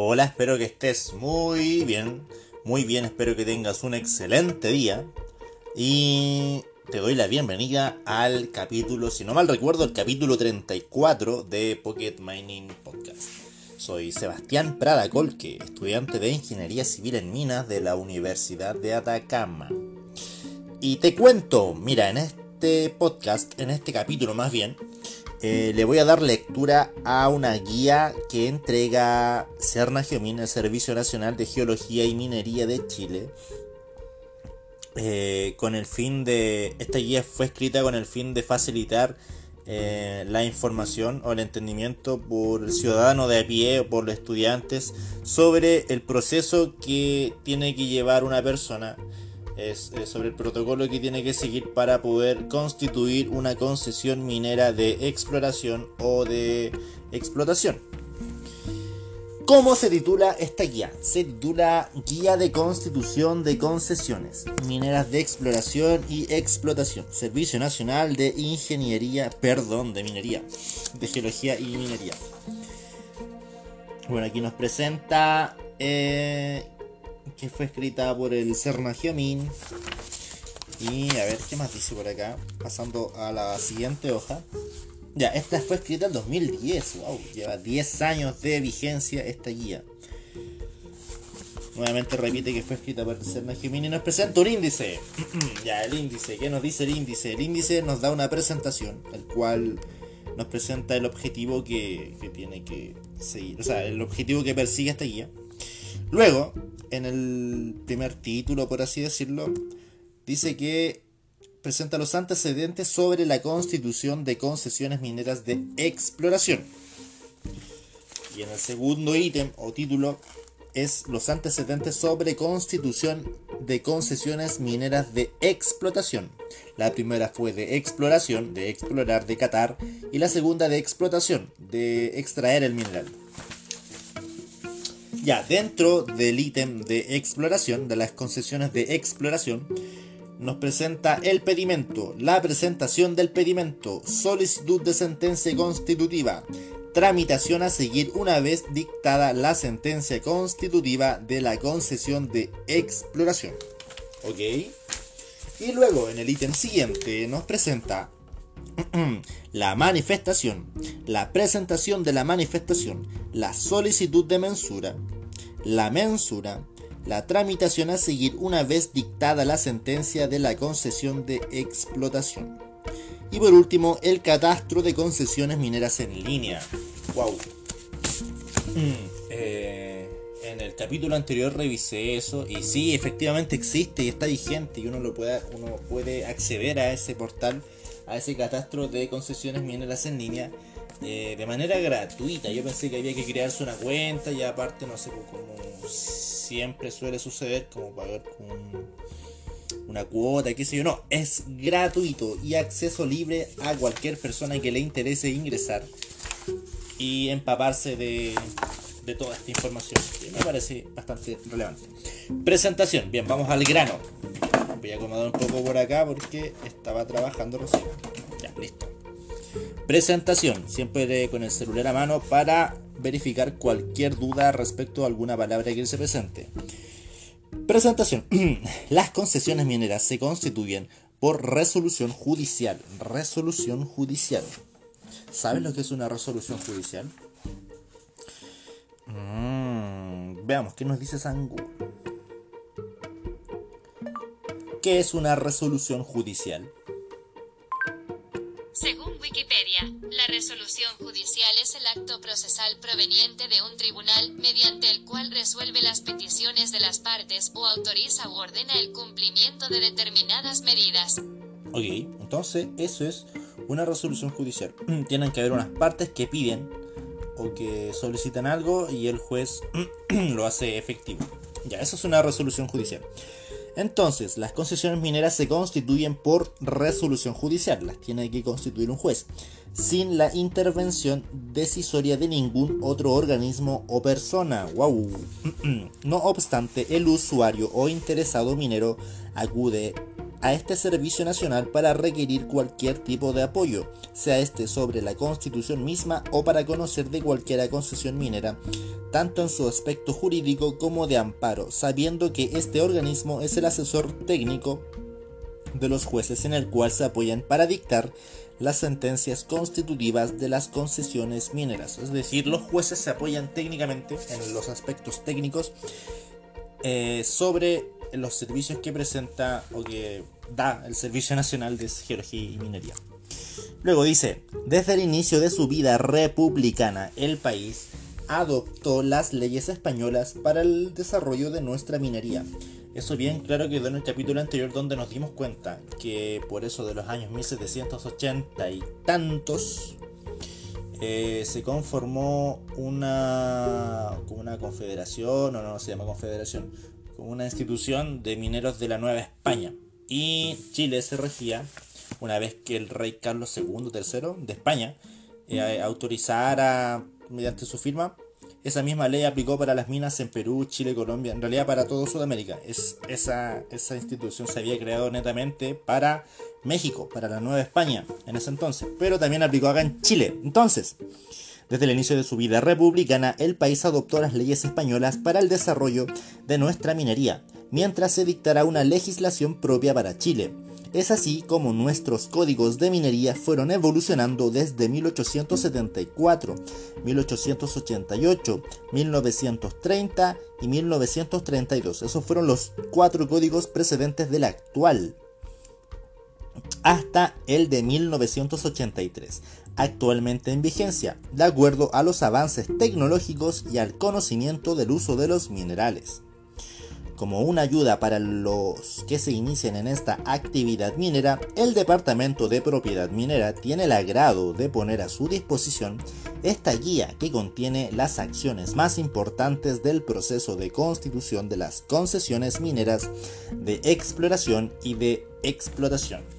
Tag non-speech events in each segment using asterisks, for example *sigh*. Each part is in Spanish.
Hola, espero que estés muy bien, muy bien, espero que tengas un excelente día y te doy la bienvenida al capítulo, si no mal recuerdo, el capítulo 34 de Pocket Mining Podcast. Soy Sebastián Prada Colque, estudiante de Ingeniería Civil en Minas de la Universidad de Atacama. Y te cuento, mira, en este podcast, en este capítulo más bien, eh, le voy a dar lectura a una guía que entrega Cerna Geomin, el Servicio Nacional de Geología y Minería de Chile. Eh, con el fin de. Esta guía fue escrita con el fin de facilitar eh, la información o el entendimiento por el ciudadano de a pie o por los estudiantes sobre el proceso que tiene que llevar una persona es, sobre el protocolo que tiene que seguir para poder constituir una concesión minera de exploración o de explotación. ¿Cómo se titula esta guía? Se titula Guía de Constitución de Concesiones Mineras de Exploración y Explotación. Servicio Nacional de Ingeniería, perdón, de Minería, de Geología y Minería. Bueno, aquí nos presenta eh, que fue escrita por el Cerna Geomin. Y a ver, ¿qué más dice por acá? Pasando a la siguiente hoja. Ya, esta fue escrita en 2010. Wow, lleva 10 años de vigencia esta guía. Nuevamente repite que fue escrita por el Cerna Geomin y nos presenta un índice. *clears throat* ya, el índice. ¿Qué nos dice el índice? El índice nos da una presentación, el cual nos presenta el objetivo que, que tiene que seguir. O sea, el objetivo que persigue esta guía. Luego, en el primer título, por así decirlo, dice que presenta los antecedentes sobre la constitución de concesiones mineras de exploración. Y en el segundo ítem o título es los antecedentes sobre constitución de concesiones mineras de explotación. La primera fue de exploración, de explorar, de catar, y la segunda de explotación, de extraer el mineral. Ya, dentro del ítem de exploración, de las concesiones de exploración, nos presenta el pedimento, la presentación del pedimento, solicitud de sentencia constitutiva, tramitación a seguir una vez dictada la sentencia constitutiva de la concesión de exploración. ¿Ok? Y luego en el ítem siguiente nos presenta *clears throat* la manifestación, la presentación de la manifestación, la solicitud de mensura, la mensura, la tramitación a seguir una vez dictada la sentencia de la concesión de explotación. Y por último, el catastro de concesiones mineras en línea. Wow. Mm, eh, en el capítulo anterior revisé eso y sí, efectivamente existe y está vigente y uno, lo puede, uno puede acceder a ese portal a ese catastro de concesiones mineras en línea eh, de manera gratuita. Yo pensé que había que crearse una cuenta y aparte, no sé, pues, como siempre suele suceder, como pagar una cuota, qué sé yo. No, es gratuito y acceso libre a cualquier persona que le interese ingresar y empaparse de, de toda esta información que me parece bastante relevante. Presentación, bien, vamos al grano. Voy a acomodar un poco por acá porque estaba trabajando recién. Ya, listo. Presentación, siempre con el celular a mano para verificar cualquier duda respecto a alguna palabra que se presente. Presentación. *clears throat* Las concesiones mineras se constituyen por resolución judicial. Resolución judicial. ¿Sabes lo que es una resolución judicial? Mm, veamos, ¿qué nos dice Sangu? ¿Qué es una resolución judicial? Según Wikipedia, la resolución judicial es el acto procesal proveniente de un tribunal, mediante el cual resuelve las peticiones de las partes o autoriza u ordena el cumplimiento de determinadas medidas. Ok, entonces eso es una resolución judicial. *clears throat* Tienen que haber unas partes que piden o que solicitan algo y el juez *clears throat* lo hace efectivo. Ya, eso es una resolución judicial. Entonces, las concesiones mineras se constituyen por resolución judicial, las tiene que constituir un juez, sin la intervención decisoria de ningún otro organismo o persona. Wow. *clears throat* No obstante, el usuario o interesado minero acude a este Servicio Nacional para requerir cualquier tipo de apoyo, sea este sobre la Constitución misma o para conocer de cualquier concesión minera, tanto en su aspecto jurídico como de amparo, sabiendo que este organismo es el asesor técnico de los jueces en el cual se apoyan para dictar las sentencias constitutivas de las concesiones mineras. Es decir, los jueces se apoyan técnicamente en los aspectos técnicos eh, sobre los servicios que presenta o que da el Servicio Nacional de Geología y Minería. Luego dice, desde el inicio de su vida republicana, el país adoptó las leyes españolas para el desarrollo de nuestra minería. Eso bien claro quedó en el capítulo anterior donde nos dimos cuenta que por eso de los años 1780 y tantos eh, se conformó una, una confederación, o no se llama confederación, como una institución de mineros de la Nueva España. Y Chile se regía, una vez que el rey Carlos II, III de España, eh, autorizara mediante su firma esa misma ley aplicó para las minas en Perú, Chile, Colombia, en realidad para todo Sudamérica. Es, esa, esa institución se había creado netamente para México, para la Nueva España en ese entonces, pero también aplicó acá en Chile. Entonces, desde el inicio de su vida republicana, el país adoptó las leyes españolas para el desarrollo de nuestra minería, mientras se dictará una legislación propia para Chile. Es así como nuestros códigos de minería fueron evolucionando desde 1874, 1888, 1930 y 1932. Esos fueron los cuatro códigos precedentes del actual hasta el de 1983, actualmente en vigencia, de acuerdo a los avances tecnológicos y al conocimiento del uso de los minerales como una ayuda para los que se inician en esta actividad minera, el Departamento de Propiedad Minera tiene el agrado de poner a su disposición esta guía que contiene las acciones más importantes del proceso de constitución de las concesiones mineras de exploración y de explotación.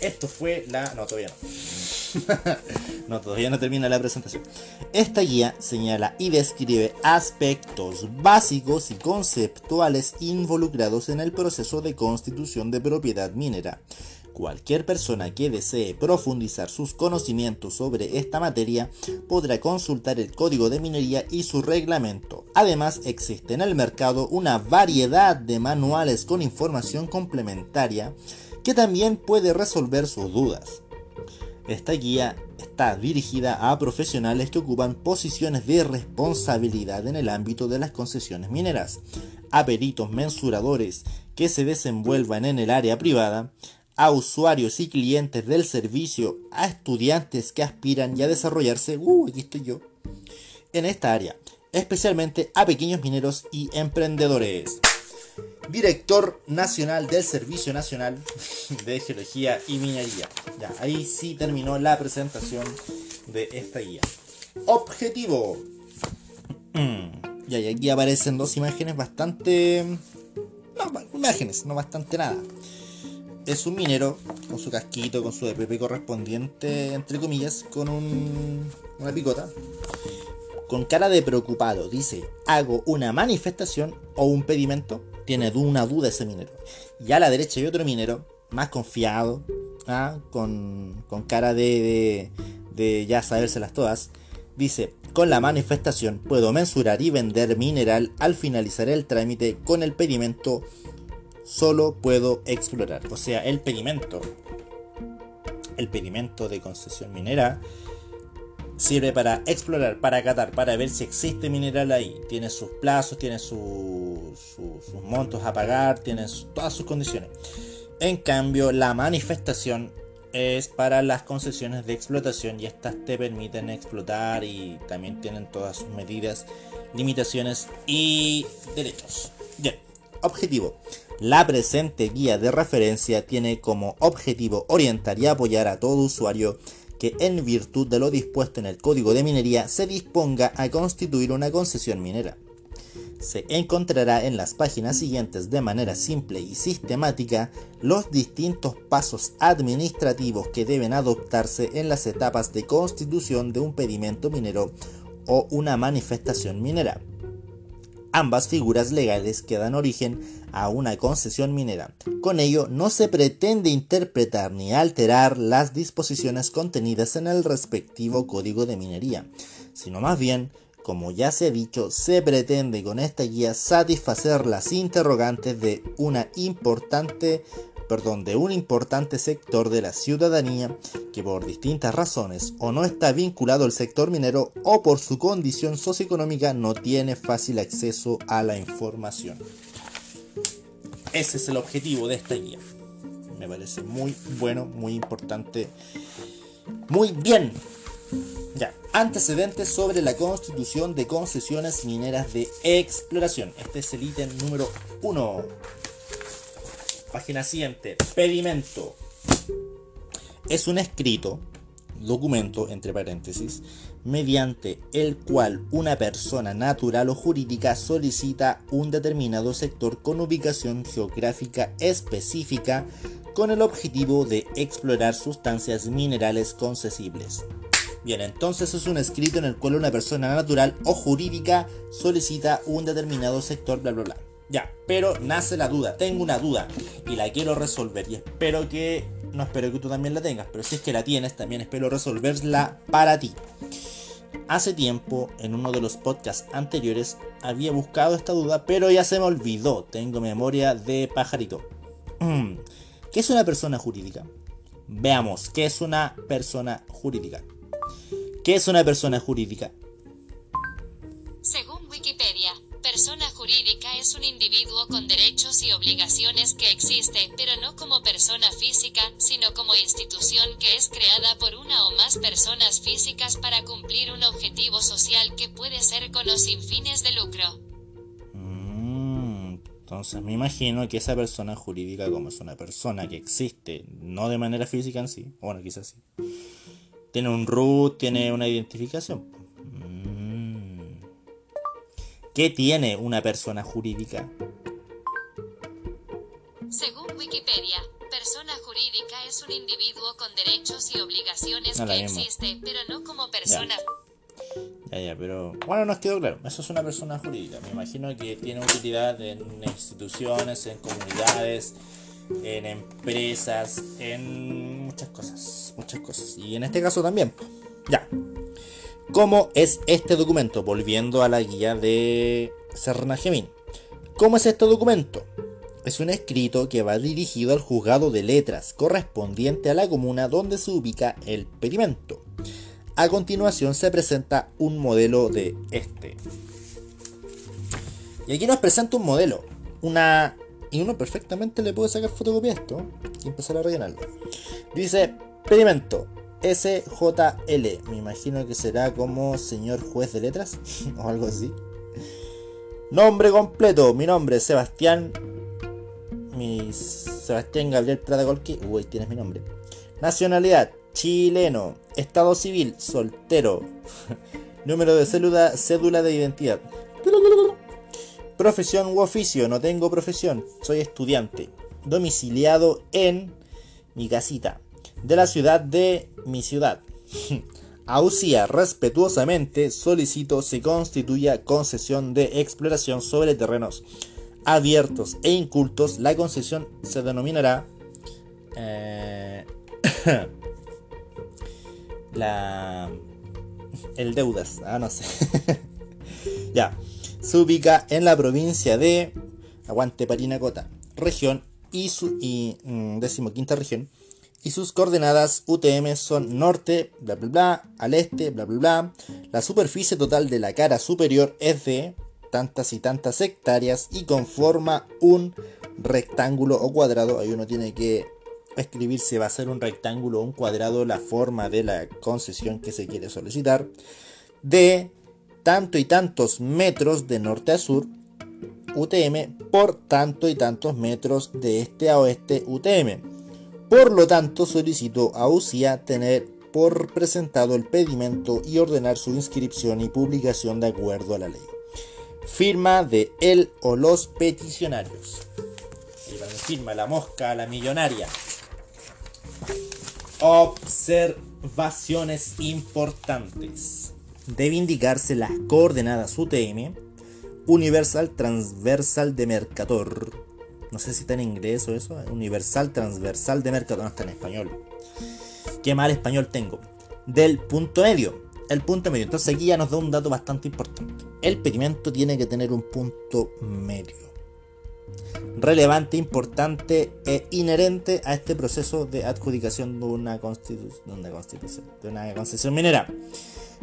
Esto fue la... No, todavía no. *laughs* no, todavía no termina la presentación. Esta guía señala y describe aspectos básicos y conceptuales involucrados en el proceso de constitución de propiedad minera. Cualquier persona que desee profundizar sus conocimientos sobre esta materia podrá consultar el Código de Minería y su reglamento. Además, existe en el mercado una variedad de manuales con información complementaria que también puede resolver sus dudas. Esta guía está dirigida a profesionales que ocupan posiciones de responsabilidad en el ámbito de las concesiones mineras, a peritos mensuradores que se desenvuelvan en el área privada, a usuarios y clientes del servicio, a estudiantes que aspiran a desarrollarse, yo, en esta área, especialmente a pequeños mineros y emprendedores director nacional del Servicio Nacional de Geología y Minería. Ya, ahí sí terminó la presentación de esta guía. Objetivo. Ya, y aquí aparecen dos imágenes bastante... No, imágenes, no bastante nada. Es un minero con su casquito, con su EPP correspondiente, entre comillas, con un, una picota con cara de preocupado, dice, hago una manifestación o un pedimento tiene una duda ese minero. Y a la derecha hay otro minero, más confiado, ¿ah? con, cara de, de, ya sabérselas todas. Dice, con la manifestación puedo mensurar y vender mineral al finalizar el trámite con el pedimento solo puedo explorar. O sea, el pedimento, el pedimento de concesión minera sirve para explorar, para catar, para ver si existe mineral ahí. Tiene sus plazos, tiene sus montos a pagar, tiene todas sus condiciones. En cambio, la manifestación es para las concesiones de explotación y estas te permiten explotar y también tienen todas sus medidas, limitaciones y derechos. Bien, objetivo. La presente guía de referencia tiene como objetivo orientar y apoyar a todo usuario que en virtud de lo dispuesto en el Código de Minería se disponga a constituir una concesión minera. Se encontrará en las páginas siguientes de manera simple y sistemática los distintos pasos administrativos que deben adoptarse en las etapas de constitución de un pedimento minero o una manifestación minera. ambas figuras legales que dan origen a una concesión minera. Con ello no se pretende interpretar ni alterar las disposiciones contenidas en el respectivo código de minería, sino más bien, como ya se ha dicho, se pretende con esta guía satisfacer las interrogantes de una importante perdón, de un importante sector de la ciudadanía que por distintas razones o no está vinculado al sector minero o por su condición socioeconómica no tiene fácil acceso a la información. Ese es el objetivo de esta guía. Me parece muy bueno, muy importante. Muy bien. Ya, antecedentes sobre la constitución de concesiones mineras de exploración. Este es el ítem número 1. Página siguiente. Pedimento. Es un escrito, documento, entre paréntesis, mediante el cual una persona natural o jurídica solicita un determinado sector con ubicación geográfica específica con el objetivo de explorar sustancias minerales concesibles. Bien, entonces es un escrito en el cual una persona natural o jurídica solicita un determinado sector, bla, bla, bla. Ya, pero nace la duda, tengo una duda y la quiero resolver y espero que, no espero que tú también la tengas, pero si es que la tienes, también espero resolverla para ti. Hace tiempo, en uno de los podcasts anteriores, había buscado esta duda, pero ya se me olvidó, tengo memoria de pajarito. ¿Qué es una persona jurídica? Veamos, ¿qué es una persona jurídica? ¿Qué es una persona jurídica? Obligaciones que existe, pero no como persona física, sino como institución que es creada por una o más personas físicas para cumplir un objetivo social que puede ser con o sin fines de lucro. Mm, entonces me imagino que esa persona jurídica, como es una persona que existe, no de manera física en sí, bueno, quizás sí, tiene un root, tiene una identificación. ¿Qué tiene una persona jurídica? Según Wikipedia, persona jurídica es un individuo con derechos y obligaciones No, que existe, pero no como persona. Ya, ya, pero bueno, nos quedó claro. Eso es una persona jurídica. Me imagino que tiene utilidad en instituciones, en comunidades, en empresas, en muchas cosas. Muchas cosas. Y en este caso también. Ya. ¿Cómo es este documento? Volviendo a la guía de Serna Gemín. ¿Cómo es este documento? Es un escrito que va dirigido al juzgado de letras correspondiente a la comuna donde se ubica el pedimento. A continuación se presenta un modelo de este. Y aquí nos presenta un modelo. Una. Y uno perfectamente le puede sacar fotocopia a esto y empezar a rellenarlo. Dice pedimento SJL. Me imagino que será como señor juez de letras *laughs* o algo así. Nombre completo. Mi nombre es Sebastián. Mi Sebastián Gabriel Prada Golki. Uy, tienes mi nombre. Nacionalidad chileno. Estado civil soltero. *laughs* Número de cédula, cédula de identidad. Profesión u oficio. No tengo profesión. Soy estudiante. Domiciliado en mi casita. De la ciudad de mi ciudad. *laughs* Auxía respetuosamente solicito se constituya concesión de exploración sobre terrenos abiertos e incultos. La concesión se denominará eh, *coughs* la el deudas, ah no sé. *laughs* ya, se ubica en la provincia de Aguante Parinacota, región y su y mm, decimoquinta región y sus coordenadas UTM son norte, bla bla bla, al este, bla bla bla. La superficie total de la cara superior es de tantas y tantas hectáreas y conforma un rectángulo o cuadrado. Ahí uno tiene que escribir si va a ser un rectángulo o un cuadrado la forma de la concesión que se quiere solicitar. De tanto y tantos metros de norte a sur UTM por tanto y tantos metros de este a oeste UTM. Por lo tanto, solicito a UCIA tener por presentado el pedimento y ordenar su inscripción y publicación de acuerdo a la ley. Firma de él o los peticionarios. Firma, la mosca, la millonaria. Observaciones importantes. Debe indicarse las coordenadas UTM, Universal Transversal de Mercator. No sé si está en inglés o eso. Universal Transversal de Mercator. No está en español. Qué mal español tengo. Del punto medio. El punto medio. Entonces aquí ya nos da un dato bastante importante. El pedimento tiene que tener un punto medio. Relevante, importante e inherente a este proceso de adjudicación de una, constitución, de una concesión minera.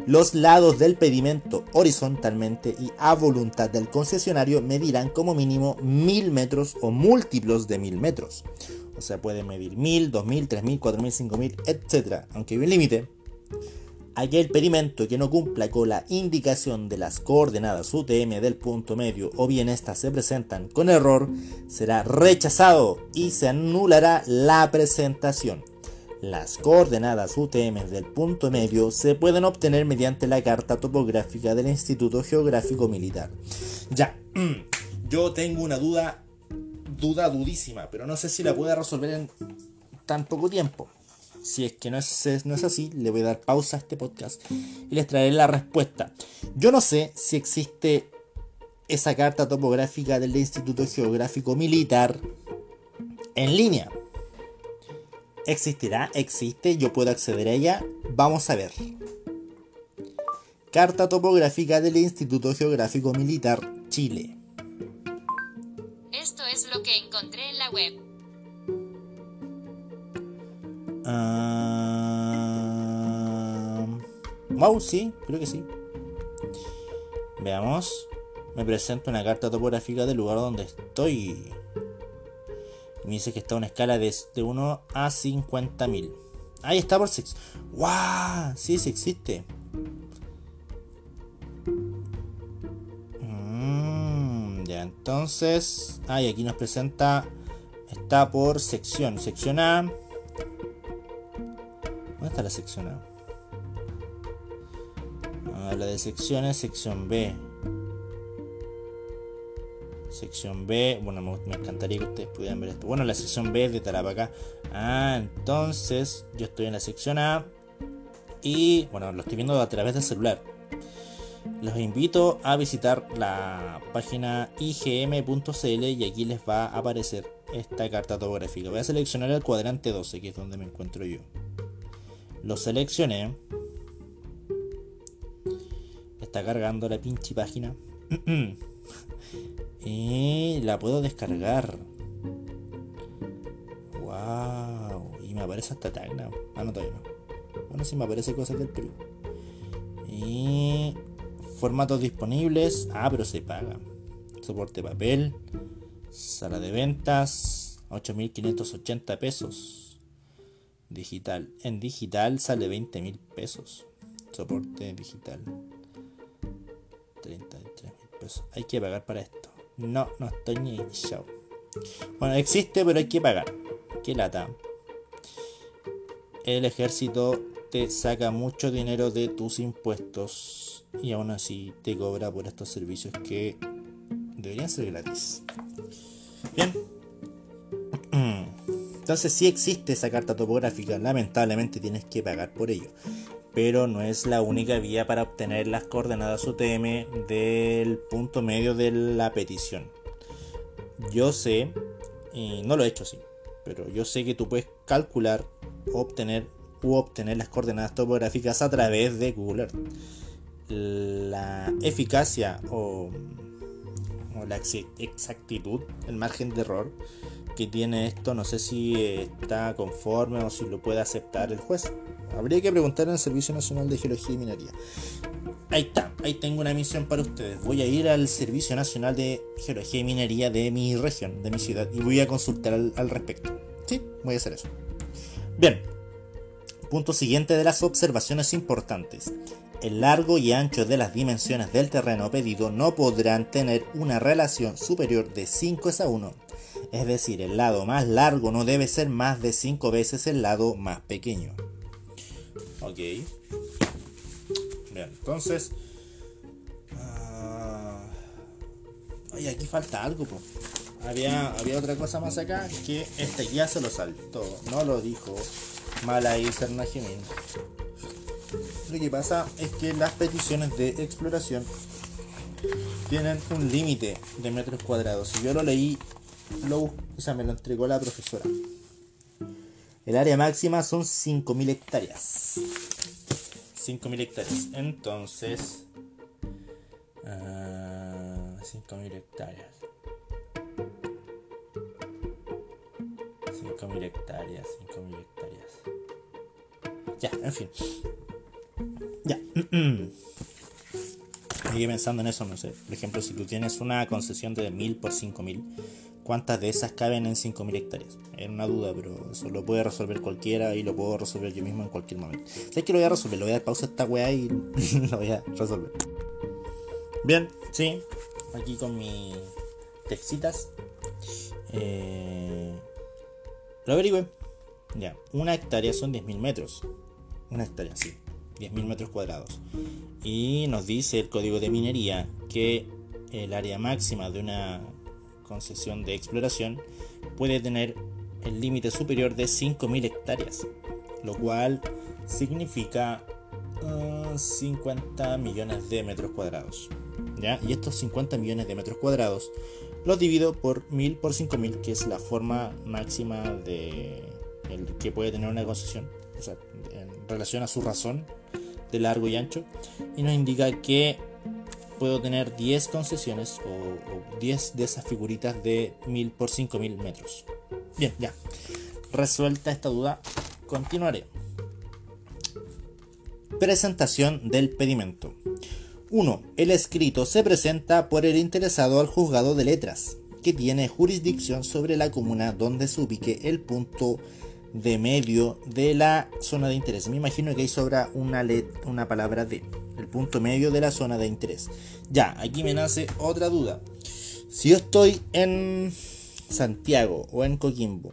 Los lados del pedimento horizontalmente y a voluntad del concesionario medirán como mínimo 1000 metros o múltiplos de 1000 metros. O sea, puede medir 1000, 2000, 3000, 4000, 5000, etc. Aunque hay un límite. Aquel pedimento que no cumpla con la indicación de las coordenadas UTM del punto medio o bien éstas se presentan con error, será rechazado y se anulará la presentación. Las coordenadas UTM del punto medio se pueden obtener mediante la carta topográfica del Instituto Geográfico Militar. Ya, *clears throat* yo tengo una duda, duda dudísima, pero no sé si la pueda resolver en tan poco tiempo. Si es que no es, no es así, le voy a dar pausa a este podcast y les traeré la respuesta. Yo no sé si existe esa carta topográfica del Instituto Geográfico Militar en línea. ¿Existirá? ¿Existe? ¿Yo puedo acceder a ella? Vamos a ver. Carta topográfica del Instituto Geográfico Militar Chile. Esto es lo que encontré en la web. Ah, wow, sí, creo que sí. Veamos. Me presenta una carta topográfica del lugar donde estoy. Me dice que está a una escala de, 1 a 50.000. Ahí está por 6. ¡Wow! Sí, sí existe. Mm, ya, entonces. Ah, y aquí nos presenta. Está por sección. Sección A. ¿Dónde está la sección A? Ah, la de secciones, sección B. Sección B, bueno, me, encantaría que ustedes pudieran ver esto. Bueno, la sección B es de Tarapacá. Ah, entonces yo estoy en la sección A. Y bueno, lo estoy viendo a través del celular. Los invito a visitar la página igm.cl y aquí les va a aparecer esta carta topográfica. Voy a seleccionar el cuadrante 12, que es donde me encuentro yo. Lo seleccioné. Está cargando la pinche página. *clears throat* Y la puedo descargar. Wow. Y me aparece hasta Tagna. Ah, no, todavía no. Bueno, sí me aparece cosas del Perú. Y formatos disponibles. Ah, pero se paga. Soporte papel. Sala de ventas. 8.580 pesos. Digital. En digital sale 20.000 pesos. Soporte digital. 33 mil pesos. Hay que pagar para esto. No, no estoy ni show. Bueno, existe, pero hay que pagar. Qué lata. El ejército te saca mucho dinero de tus impuestos y aún así te cobra por estos servicios que deberían ser gratis. Bien. *clears throat* Entonces si existe esa carta topográfica, lamentablemente tienes que pagar por ello pero no es la única vía para obtener las coordenadas UTM del punto medio de la petición. Yo sé, y no lo he hecho así, pero yo sé que tú puedes calcular, obtener u obtener las coordenadas topográficas a través de Google Earth. La eficacia o, o la exactitud, el margen de error que tiene esto, no sé si está conforme o si lo puede aceptar el juez. Habría que preguntar el Servicio Nacional de Geología y Minería. Ahí está, ahí tengo una misión para ustedes. Voy a ir al Servicio Nacional de Geología y Minería de mi región, de mi ciudad, y voy a consultar al, al respecto. Sí, voy a hacer eso. Bien, punto siguiente de las observaciones importantes. El largo y ancho de las dimensiones del terreno pedido no podrán tener una relación superior de 5 a 1. Es decir, el lado más largo no debe ser más de 5 veces el lado más pequeño. Ok. Bien, entonces. Uh, oye, aquí falta algo, Había, había otra cosa más acá que este ya se lo saltó. No lo dijo Malay Sernajimin. Lo que pasa es que las peticiones de exploración tienen un límite de metros cuadrados. Y yo lo leí, lo, o sea, me lo entregó la profesora. El área máxima son 5.000 hectáreas. 5.000 hectáreas. Entonces... 5.000 ah, hectáreas. 5.000 hectáreas, 5.000 hectáreas. Ya, en fin. Ya. *clears throat* Sigue pensando en eso, no sé. Por ejemplo, si tú tienes una concesión de 1000 por 5000, ¿cuántas de esas caben en 5000 hectáreas? Es una duda, pero eso lo puede resolver cualquiera y lo puedo resolver yo mismo en cualquier momento. Sé que lo voy a resolver, lo voy a dar pausa a esta weá y *laughs* lo voy a resolver. Bien, sí, aquí con mis textitas. Eh, lo averigüe. Ya, una hectárea son 10.000 metros. Una hectárea, sí. 10.000 metros cuadrados. Y nos dice el código de minería que el área máxima de una concesión de exploración puede tener el límite superior de 5.000 hectáreas, lo cual significa 50 ah, millones de metros cuadrados. ¿ya? Y estos 50 millones de metros cuadrados los divido por 1000 por 5000, que es la forma máxima de que puede tener una concesión, o sea, en relación a su razón de largo y ancho y nos indica que puedo tener 10 concesiones o, 10 de esas figuritas de 1000 por 5000 metros. Bien, ya. Resuelta esta duda, continuaré. Presentación del pedimento. 1. El escrito se presenta por el interesado al juzgado de letras, que tiene jurisdicción sobre la comuna donde se ubique el punto de medio de la zona de interés. Me imagino que ahí sobra una, una palabra de el punto medio de la zona de interés. Ya, aquí me nace otra duda. Si yo estoy en Santiago o en Coquimbo,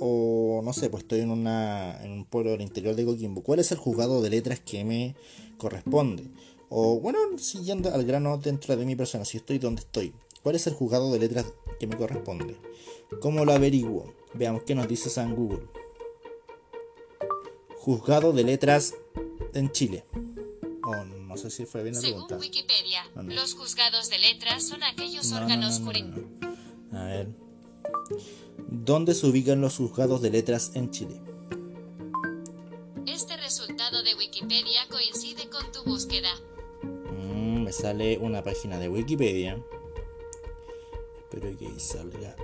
o no sé, pues estoy en, una, en un pueblo del interior de Coquimbo, ¿cuál es el juzgado de letras que me corresponde? O bueno, siguiendo al grano dentro de mi persona, si estoy donde estoy, ¿cuál es el juzgado de letras que me corresponde? ¿Cómo lo averiguo? Veamos qué nos dice San Google. Juzgado de Letras en Chile. Oh, no sé si fue bien la Según Wikipedia, los juzgados de letras son aquellos órganos jurídicos. A ver. ¿Dónde se ubican los juzgados de letras en Chile? Este resultado de Wikipedia coincide con tu búsqueda. Mm, me sale una página de Wikipedia. Espero que salga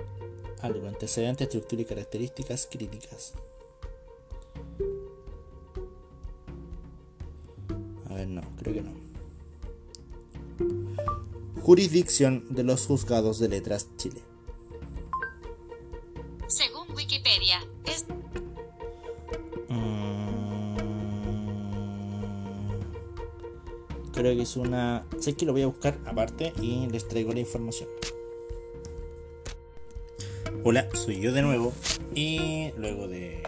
algo. Antecedente, estructura y características críticas. No, creo que no. Jurisdicción de los juzgados de letras Chile. Según Wikipedia, es... Mm, creo que es una... Sé que lo voy a buscar aparte y les traigo la información. Hola, soy yo de nuevo y luego de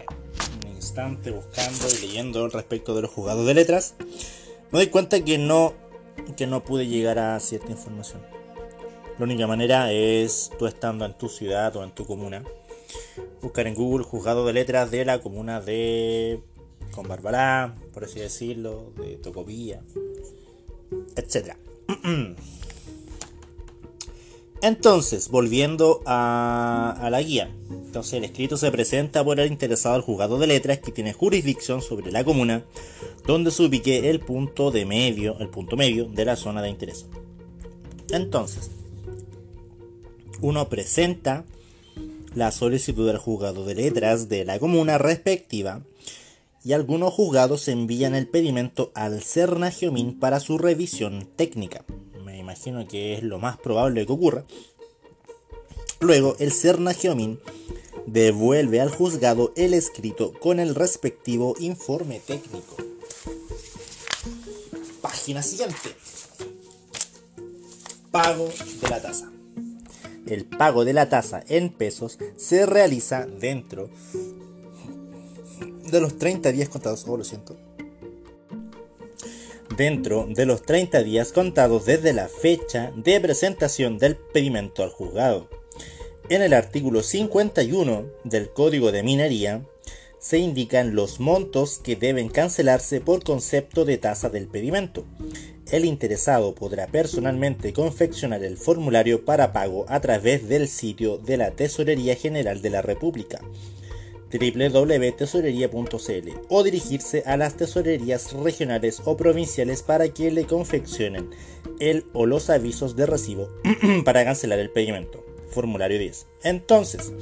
un instante buscando y leyendo respecto de los juzgados de letras, me doy cuenta que no, que no pude llegar a cierta información. La única manera es tú estando en tu ciudad o en tu comuna, buscar en Google juzgado de letras de la comuna de con Barbará, por así decirlo, de Tocopilla, etc. *clears throat* Entonces, volviendo a, la guía. Entonces, el escrito se presenta por el interesado al juzgado de letras que tiene jurisdicción sobre la comuna donde se ubique el punto de medio, el punto medio de la zona de interés. Entonces, uno presenta la solicitud del juzgado de letras de la comuna respectiva y algunos juzgados envían el pedimento al Cerna Geomin para su revisión técnica imagino que es lo más probable que ocurra. Luego, el Cerna Geomin devuelve al juzgado el escrito con el respectivo informe técnico. Página siguiente. Pago de la tasa. El pago de la tasa en pesos se realiza dentro de los 30 días contados. Oh, lo siento dentro de los 30 días contados desde la fecha de presentación del pedimento al juzgado. En el artículo 51 del Código de Minería se indican los montos que deben cancelarse por concepto de tasa del pedimento. el interesado podrá personalmente confeccionar el formulario para pago a través del sitio de la Tesorería General de la República www.tesorería.cl o dirigirse a las tesorerías regionales o provinciales para que le confeccionen el o los avisos de recibo *clears throat* para cancelar el pedimento. Formulario 10. Entonces,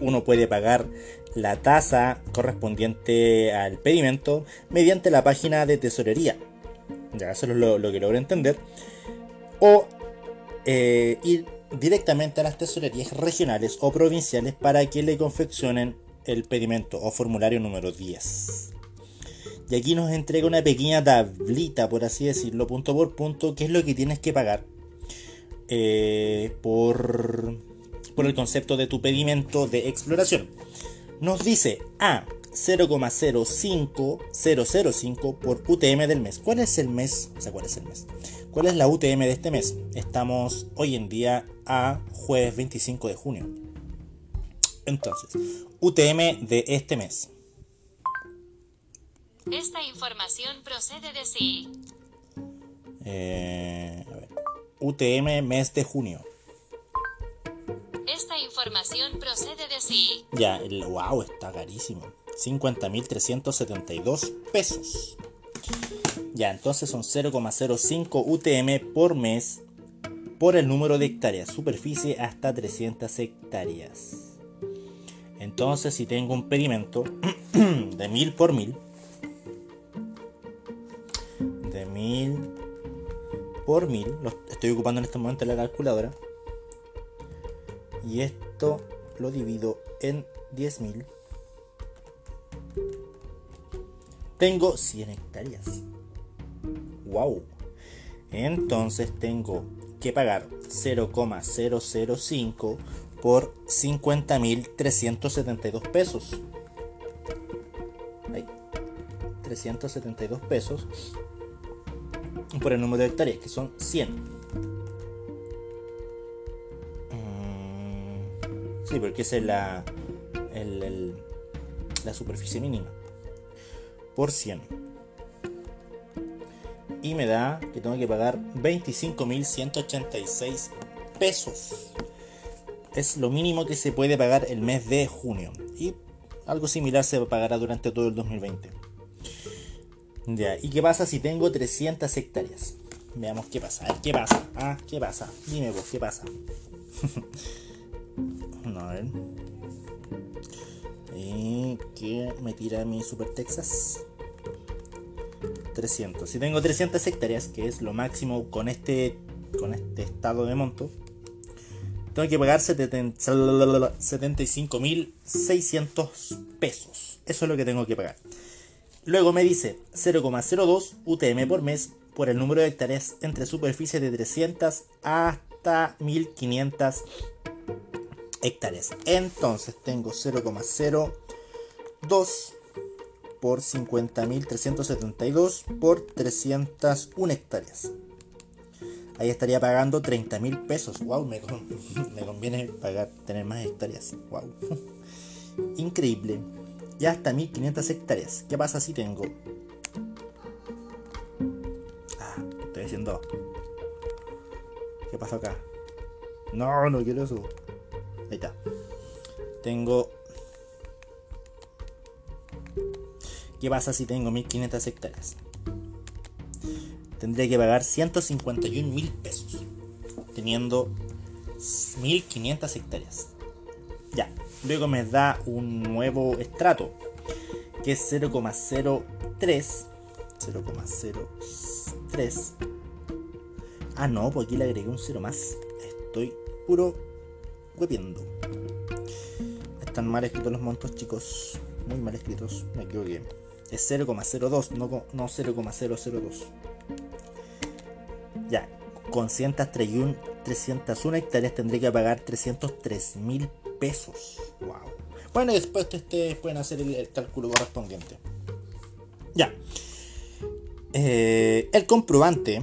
uno puede pagar la tasa correspondiente al pedimento mediante la página de tesorería. Ya, eso es lo, que logro entender. O eh, ir directamente a las tesorerías regionales o provinciales para que le confeccionen el pedimento o formulario número 10. Y aquí nos entrega una pequeña tablita, por así decirlo, punto por punto, que es lo que tienes que pagar eh, por, por el concepto de tu pedimento de exploración. Nos dice A 0,05005 por UTM del mes. ¿Cuál es el mes? O sea, ¿cuál es el mes? ¿Cuál es la UTM de este mes? Estamos hoy en día a jueves 25 de junio. Entonces, UTM de este mes. Esta información procede de sí. Eh, a ver. UTM mes de junio. Esta información procede de sí. Ya, el wow está carísimo. 50.372 pesos. Ya, entonces son 0,05 UTM por mes por el número de hectáreas. Superficie hasta 300 hectáreas. Entonces, si tengo un pedimento *clears throat* de 1000 por 1000, de 1000 por 1000, lo estoy ocupando en este momento la calculadora, y esto lo divido en 10.000 tengo 100 hectáreas. ¡Wow! Entonces tengo que pagar 0,005 por 50.372 pesos. Ahí. 372 pesos por el número de hectáreas, que son 100. Mm, sí, porque esa es la, la superficie mínima por 100. Y me da que tengo que pagar 25.186 pesos. Es lo mínimo que se puede pagar el mes de junio. Y algo similar se pagará durante todo el 2020. Ya, ¿y qué pasa si tengo 300 hectáreas? Veamos qué pasa. ¿qué pasa? Ah, ¿qué pasa? Dime vos, ¿qué pasa? *laughs* no, a ver. Y que me tira mi Super Texas. 300. Si tengo 300 hectáreas, que es lo máximo con este, con este estado de monto, tengo que pagar 75.600 pesos. Eso es lo que tengo que pagar. Luego me dice 0,02 UTM por mes por el número de hectáreas entre superficies de 300 hasta 1500 hectáreas. Entonces tengo 0,02 por 50.372 por 301 hectáreas. Ahí estaría pagando 30.000 pesos. Wow, *laughs* me, conviene pagar, tener más hectáreas. Wow. *laughs* Increíble. Ya hasta 1500 hectáreas. ¿Qué pasa si tengo? Ah, estoy haciendo. ¿Qué pasa acá? No, no quiero eso. Ahí está. Tengo ¿Qué pasa si tengo 1500 hectáreas? Tendría que pagar 151 mil pesos, teniendo 1500 hectáreas. Ya, luego me da un nuevo estrato, que es 0,03. 0,03. Ah, no, pues aquí le agregué un 0 más. Estoy puro hueviendo. Están mal escritos los montos, chicos. Muy mal escritos. Me equivoqué es 0,02, no, no 0,002. Ya, con 131, 301 hectáreas tendré que pagar 303 mil pesos. Wow. Bueno, después ustedes pueden hacer el, cálculo correspondiente. Ya. Eh, el comprobante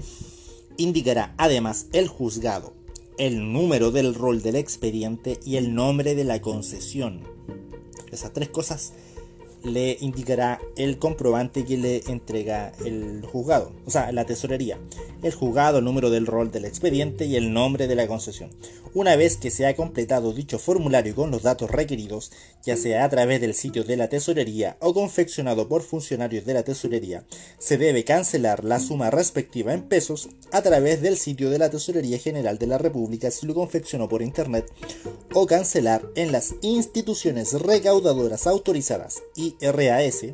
indicará además el juzgado, el número del rol del expediente y el nombre de la concesión. Esas tres cosas le indicará el comprobante que le entrega el juzgado, o sea, la tesorería, el juzgado, el número del rol del expediente y el nombre de la concesión. Una vez que se ha completado dicho formulario con los datos requeridos, ya sea a través del sitio de la tesorería o confeccionado por funcionarios de la tesorería, se debe cancelar la suma respectiva en pesos a través del sitio de la Tesorería General de la República si lo confeccionó por internet o cancelar en las instituciones recaudadoras autorizadas IRAS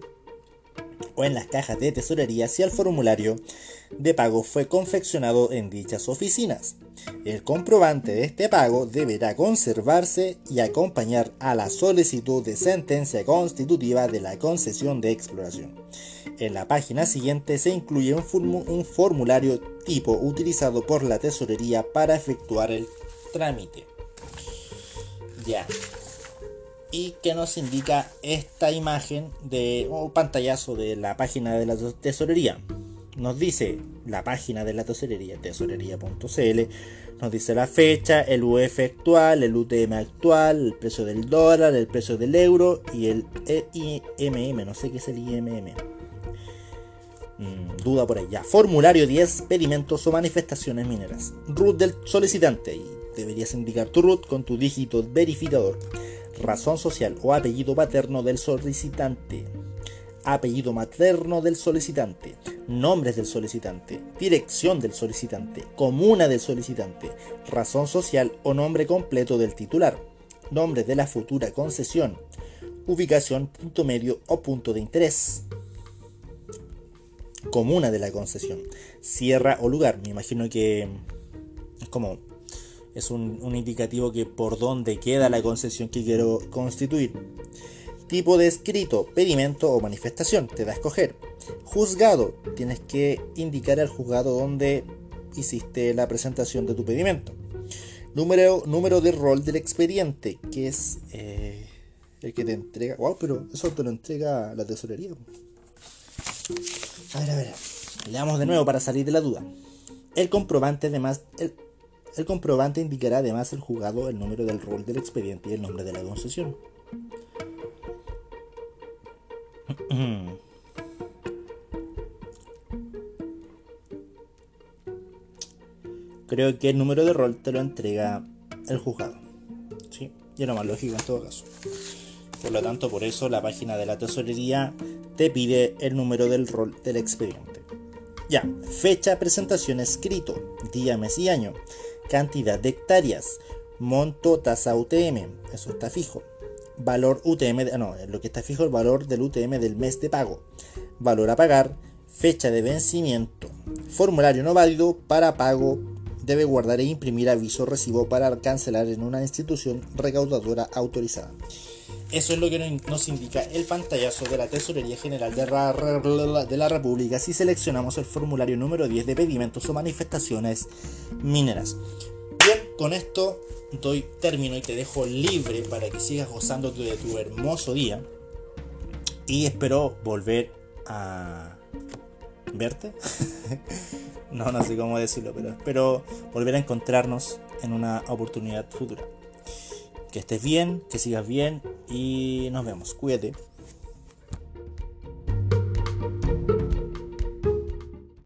o en las cajas de tesorería si el formulario de pago fue confeccionado en dichas oficinas. El comprobante de este pago deberá conservarse y acompañar a la solicitud de sentencia constitutiva de la concesión de exploración. En la página siguiente se incluye un, formulario tipo utilizado por la tesorería para efectuar el trámite. Ya. Y que nos indica esta imagen de un pantallazo de la página de la tesorería nos dice la página de la tesorería, tesorería.cl, nos dice la fecha, el UF actual, el UTM actual, el precio del dólar, el precio del euro y el IMM, no sé qué es el IMM. Mm, duda por. Ya. Formulario 10, pedimentos o manifestaciones mineras. Root del solicitante. Y deberías indicar tu root con tu dígito verificador. Razón social o apellido paterno del solicitante apellido materno del solicitante, nombres del solicitante, dirección del solicitante, comuna del solicitante, razón social o nombre completo del titular, nombre de la futura concesión, ubicación, punto medio o punto de interés, comuna de la concesión, sierra o lugar. Me imagino que es como es un, un indicativo que por dónde queda la concesión que quiero constituir tipo de escrito, pedimento o manifestación, te da a escoger. Juzgado, tienes que indicar al juzgado dónde hiciste la presentación de tu pedimento. Número, número de rol del expediente, que es eh, el que te entrega. Wow, pero eso te lo entrega la tesorería. A ver, a ver. Leamos de nuevo para salir de la duda. El comprobante además. El, el comprobante indicará además el juzgado el número del rol del expediente y el nombre de la concesión. Creo que el número de rol te lo entrega el juzgado. ¿sí? Y lo más lógico en todo caso. Por lo tanto, por eso la página de la tesorería te pide el número del rol del expediente. Ya, fecha, presentación escrito, día, mes y año, cantidad de hectáreas, monto, tasa UTM, eso está fijo valor UTM, no, lo que está fijo el valor del UTM del mes de pago, valor a pagar, fecha de vencimiento, formulario no válido para pago, debe guardar e imprimir aviso recibo para cancelar en una institución recaudadora autorizada. Eso es lo que nos indica el pantallazo de la Tesorería General de de la República si seleccionamos el formulario número 10 de pedimentos o manifestaciones mineras. Con esto doy término y te dejo libre para que sigas gozando de tu hermoso día. Y espero volver a verte. *laughs* no, no sé cómo decirlo, pero espero volver a encontrarnos en una oportunidad futura. Que estés bien, que sigas bien y nos vemos. Cuídate.